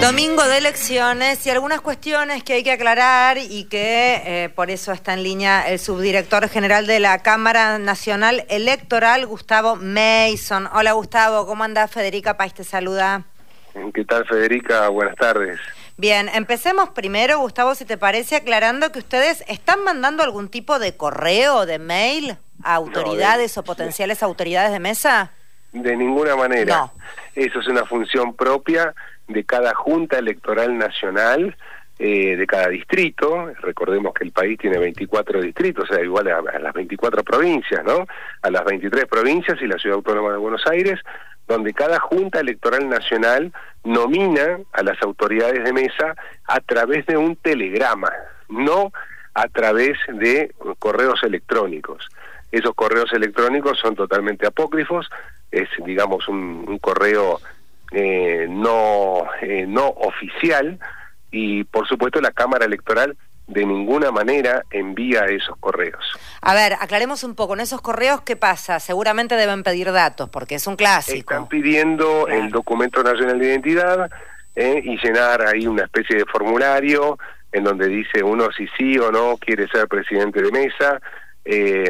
Domingo de elecciones y algunas cuestiones que hay que aclarar y que eh, por eso está en línea el subdirector general de la Cámara Nacional Electoral, Gustavo Mason. Hola Gustavo, ¿cómo anda? Federica País te saluda. ¿Qué tal Federica? Buenas tardes. Bien, empecemos primero, Gustavo, si te parece, aclarando que ustedes están mandando algún tipo de correo, de mail a autoridades o potenciales autoridades de mesa. De ninguna manera. Eso es una función propia de cada Junta Electoral Nacional, eh, de cada distrito. Recordemos que el país tiene 24 distritos, o sea, igual a, las 24 provincias, ¿no? A las 23 provincias y la Ciudad Autónoma de Buenos Aires, donde cada Junta Electoral Nacional nomina a las autoridades de mesa a través de un telegrama, no a través de correos electrónicos. Esos correos electrónicos son totalmente apócrifos, es digamos un, un correo eh, no, eh, no oficial y por supuesto la Cámara Electoral de ninguna manera envía esos correos. A ver, aclaremos un poco, en esos correos, ¿qué pasa? Seguramente deben pedir datos, porque es un clásico. Están pidiendo el documento nacional de identidad eh, y llenar ahí una especie de formulario en donde dice uno si sí o no quiere ser presidente de mesa, eh,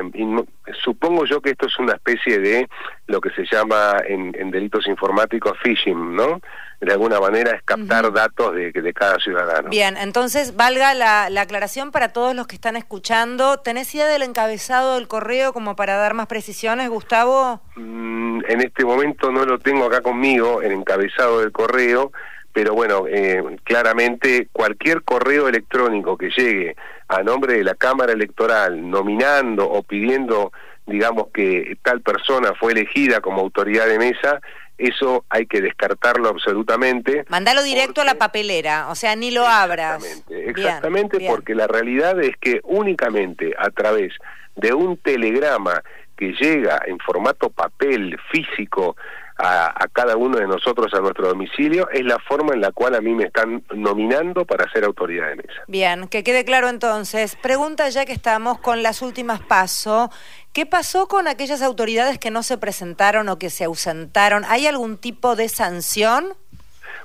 supongo yo que esto es una especie de lo que se llama en, delitos informáticos phishing, ¿no? De alguna manera es captar datos de, de, cada ciudadano. Bien, entonces valga la, aclaración para todos los que están escuchando. ¿Tenés idea del encabezado del correo como para dar más precisiones, Gustavo? Mm, en este momento no lo tengo acá conmigo, el encabezado del correo, pero bueno, eh, claramente cualquier correo electrónico que llegue a nombre de la Cámara Electoral nominando o pidiendo, digamos, que tal persona fue elegida como autoridad de mesa, eso hay que descartarlo absolutamente. Mándalo directo a la papelera, o sea, ni lo abras. Exactamente, exactamente porque la realidad es que únicamente a través de un telegrama que llega en formato papel físico a, cada uno de nosotros a nuestro domicilio, es la forma en la cual a mí me están nominando para ser autoridad de mesa. Bien, que quede claro entonces. Pregunta ya que estamos con las últimas pasos. ¿Qué pasó con aquellas autoridades que no se presentaron o que se ausentaron? ¿Hay algún tipo de sanción?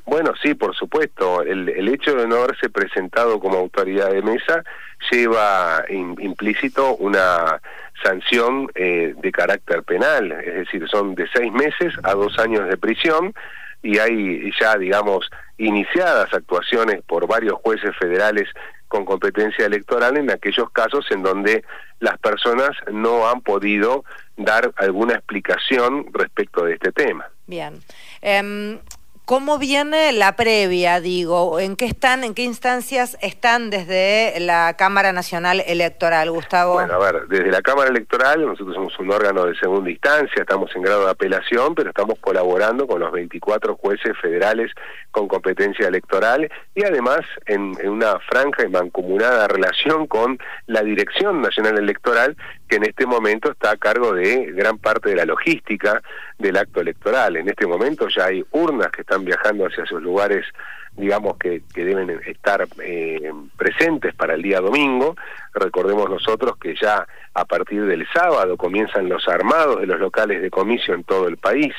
Bueno, sí, por supuesto. El, el hecho de no haberse presentado como autoridad de mesa lleva implícito una sanción eh, de carácter penal, es decir, son de seis meses a dos años de prisión y hay ya, digamos, iniciadas actuaciones por varios jueces federales con competencia electoral en aquellos casos en donde las personas no han podido dar alguna explicación respecto de este tema. Bien. Em, ¿Cómo viene la previa, digo? ¿En qué están, en qué instancias están desde la Cámara Nacional Electoral, Gustavo? Bueno, a ver, desde la Cámara Electoral, nosotros somos un órgano de segunda instancia, estamos en grado de apelación, pero estamos colaborando con los 24 jueces federales con competencia electoral y además en, una franja y mancomunada relación con la Dirección Nacional Electoral, que en este momento está a cargo de gran parte de la logística del acto electoral. En este momento ya hay urnas que están viajando hacia esos lugares, digamos, que, que deben estar eh, presentes para el día domingo. Recordemos nosotros que ya a partir del sábado comienzan los armados de los locales de comicio en todo el país.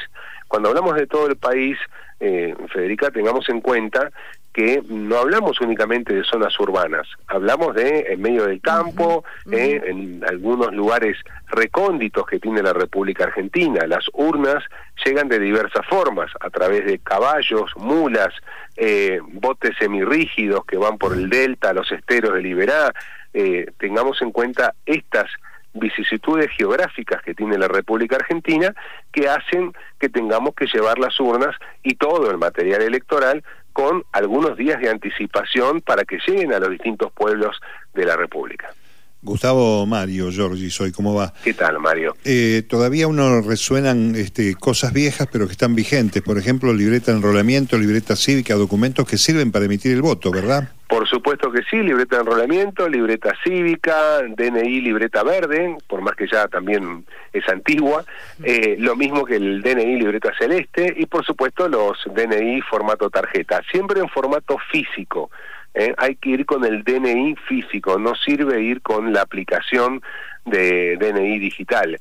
Cuando hablamos de todo el país, eh, Federica, tengamos en cuenta que no hablamos únicamente de zonas urbanas, hablamos de en medio del campo, eh, en algunos lugares recónditos que tiene la República Argentina. Las urnas llegan de diversas formas, a través de caballos, mulas, eh, botes semirrígidos que van por el delta, los esteros de Liberá. Eh, tengamos en cuenta estas vicisitudes geográficas que tiene la República Argentina que hacen que tengamos que llevar las urnas y todo el material electoral con algunos días de anticipación para que lleguen a los distintos pueblos de la República. Gustavo Mario, Giorgi, soy, ¿cómo va? ¿Qué tal, Mario? Eh, todavía uno resuenan este, cosas viejas, pero que están vigentes. Por ejemplo, libreta de enrolamiento, libreta cívica, documentos que sirven para emitir el voto, ¿verdad? Por supuesto que sí, libreta de enrolamiento, libreta cívica, DNI, libreta verde, por más que ya también es antigua, eh, lo mismo que el DNI, libreta celeste, y por supuesto los DNI formato tarjeta, siempre en formato físico. ¿eh? hay que ir con el DNI físico, no sirve ir con la aplicación de DNI digital.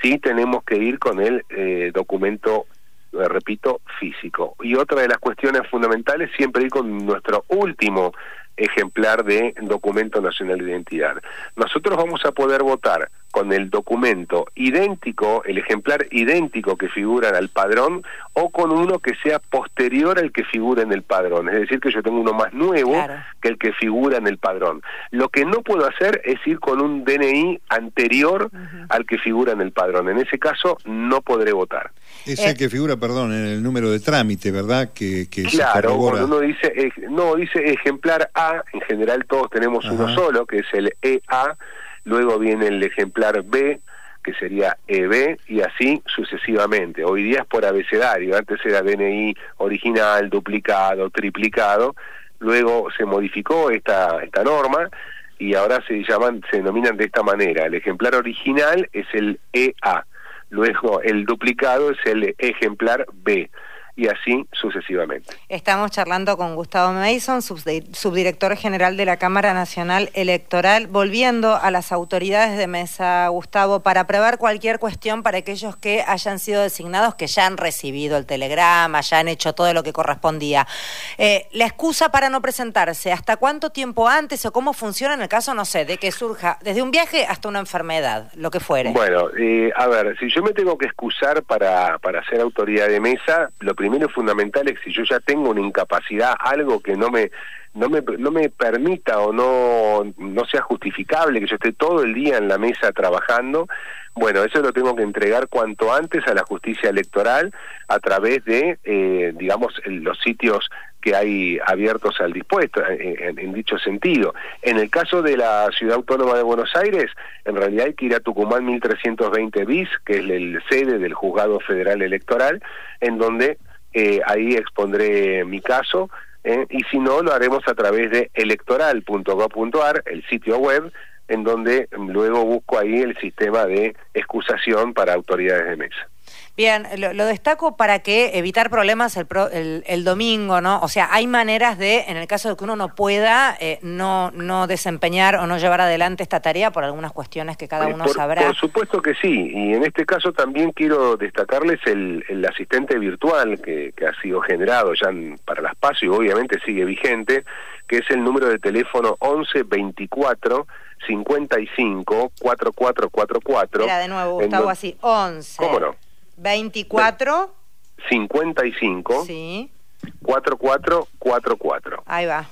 Sí tenemos que ir con el eh, documento repito, físico. Y otra de las cuestiones fundamentales, siempre ir con nuestro último ejemplar de documento nacional de identidad. Nosotros vamos a poder votar con el documento idéntico, el ejemplar idéntico que figura en el padrón, o con uno que sea posterior al que figura en el padrón. Es decir, que yo tengo uno más nuevo que el que figura en el padrón. Lo que no puedo hacer es ir con un DNI anterior al que figura en el padrón. En ese caso, no podré votar. Es el eh, que figura, perdón, en el número de trámite, ¿verdad? Que, que claro, cuando uno dice, no, dice ejemplar A, en general todos tenemos uno solo, que es el EA, luego viene el ejemplar B, que sería EB, y así sucesivamente. Hoy día es por abecedario, antes era DNI original, duplicado, triplicado, luego se modificó esta, esta norma y ahora se llaman, se denominan de esta manera. El ejemplar original es el EA, luego el duplicado es el ejemplar B y así sucesivamente. Estamos charlando con Gustavo Mason, subdirector general de la Cámara Nacional Electoral, volviendo a las autoridades de mesa, Gustavo, para prever cualquier cuestión para aquellos que hayan sido designados, que ya han recibido el telegrama, ya han hecho todo lo que correspondía. Eh, la excusa para no presentarse, ¿hasta cuánto tiempo antes o cómo funciona en el caso, no sé, de que surja desde un viaje hasta una enfermedad, lo que fuere? Bueno, eh, a ver, si yo me tengo que excusar para, para ser autoridad de mesa, lo primero primero fundamental es si yo ya tengo una incapacidad, algo que no me no me, no me permita o no, no sea justificable que yo esté todo el día en la mesa trabajando, bueno, eso lo tengo que entregar cuanto antes a la justicia electoral a través de, eh, digamos, los sitios que hay abiertos al dispuesto, en, en, dicho sentido. En el caso de la Ciudad Autónoma de Buenos Aires, en realidad hay que ir a Tucumán 1320 bis, que es el sede del Juzgado Federal Electoral, en donde eh, ahí expondré mi caso, eh, y si no, lo haremos a través de electoral.gov.ar, el sitio web, en donde luego busco ahí el sistema de excusación para autoridades de mesa. Bien, lo, destaco para que evitar problemas el, el, domingo, ¿no? O sea, hay maneras de, en el caso de que uno no pueda, eh, no, no desempeñar o no llevar adelante esta tarea por algunas cuestiones que cada uno sabrá. Por supuesto que sí, y en este caso también quiero destacarles el, el asistente virtual que, que, ha sido generado ya para las PASO y obviamente sigue vigente, que es el número de teléfono 11 24 55 4444. Mira, de nuevo, Gustavo, así, 11. ¿Cómo no? 24 55 sí 4444. Ahí va.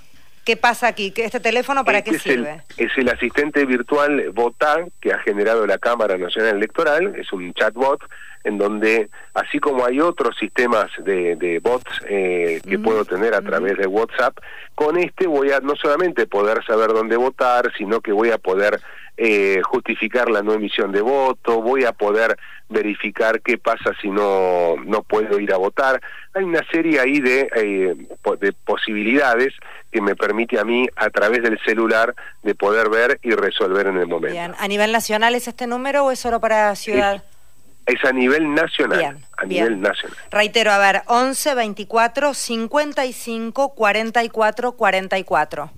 ¿Qué pasa aquí? ¿Este teléfono para este qué es sirve? El, es el asistente virtual Vota que ha generado la Cámara Nacional Electoral, es un chatbot en donde, así como hay otros sistemas de, de bots eh, que puedo tener a través de WhatsApp, con este voy a no solamente poder saber dónde votar, sino que voy a poder eh, justificar la no emisión de voto, voy a poder verificar qué pasa si no, no puedo ir a votar. Hay una serie ahí de, eh, de posibilidades que me permite a mí, a través del celular, de poder ver y resolver en el momento. Bien. ¿A nivel nacional es este número o es solo para ciudad? Es, a nivel nacional. a nivel nacional. Reitero, a ver, 11 24 55 44 44.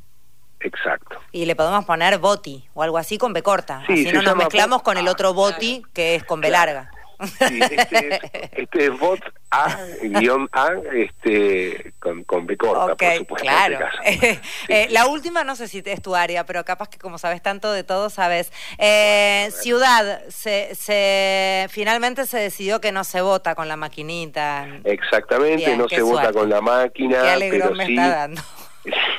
Exacto. Y le podemos poner boti o algo así con B corta. así no nos mezclamos con el otro boti que es con B larga. Sí, este, es, este es bot A, guion A, este, con, con B corta, por supuesto. Claro. Este eh, la última no sé si es tu área, pero capaz que como sabes tanto de todo, sabes. Eh, ciudad, se, se, finalmente se decidió que no se vota con la maquinita. Exactamente, no se vota con la máquina. Qué pero me está dando.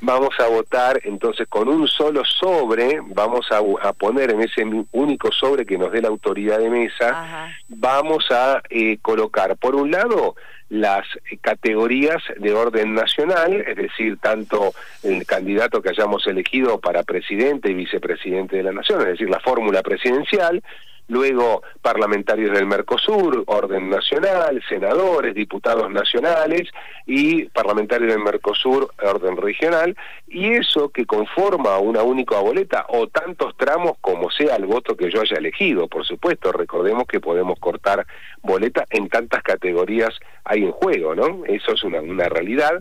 vamos a votar entonces con un solo sobre, vamos a, poner en ese único sobre que nos dé la autoridad de mesa, vamos a eh, colocar, por un lado, las categorías de orden nacional, es decir, tanto el candidato que hayamos elegido para presidente y vicepresidente de la nación, es decir, la fórmula presidencial, luego parlamentarios del Mercosur, orden nacional, senadores, diputados nacionales y parlamentarios del Mercosur, orden regional, y eso que conforma una única boleta o tantos tramos como sea el voto que yo haya elegido, por supuesto, recordemos que podemos cortar boleta en tantas categorías hay en juego, ¿no? Eso es una, una realidad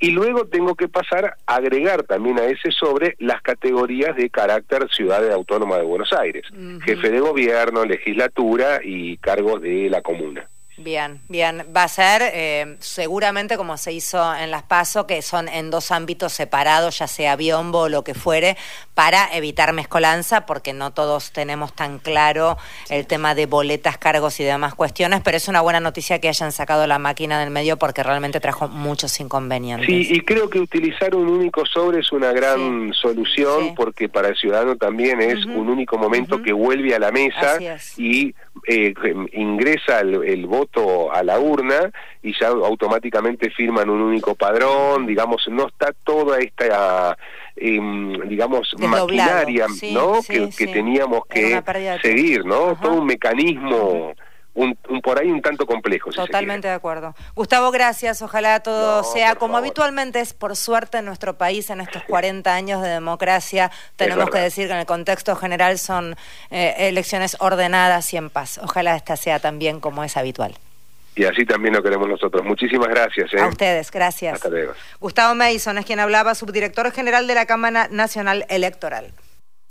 y luego tengo que pasar a agregar también a ese sobre las categorías de carácter ciudad autónoma de Buenos Aires, jefe de gobierno, legislatura y cargos de la comuna. Bien, bien. Va a ser eh, seguramente como se hizo en las PASO, que son en dos ámbitos separados, ya sea biombo o lo que fuere, para evitar mezcolanza, porque no todos tenemos tan claro el tema de boletas, cargos y demás cuestiones, pero es una buena noticia que hayan sacado la máquina del medio porque realmente trajo muchos inconvenientes. Sí, y creo que utilizar un único sobre es una gran solución porque para el ciudadano también es un único momento que vuelve a la mesa y eh, ingresa el, voto a la urna y ya automáticamente firman un único padrón, digamos, no está toda esta, em, digamos, maquinaria, ¿no? que, teníamos que seguir, ¿no? Todo un mecanismo un, por ahí un tanto complejo. Totalmente de acuerdo. Gustavo, gracias. Ojalá todo sea como habitualmente es, por suerte, en nuestro país, en estos 40 años de democracia. Tenemos que decir que en el contexto general son eh, elecciones ordenadas y en paz. Ojalá esta sea también como es habitual. Y así también lo queremos nosotros. Muchísimas gracias. ¿eh? A ustedes, gracias. Hasta luego. Gustavo Mason es quien hablaba, subdirector general de la Cámara Nacional Electoral.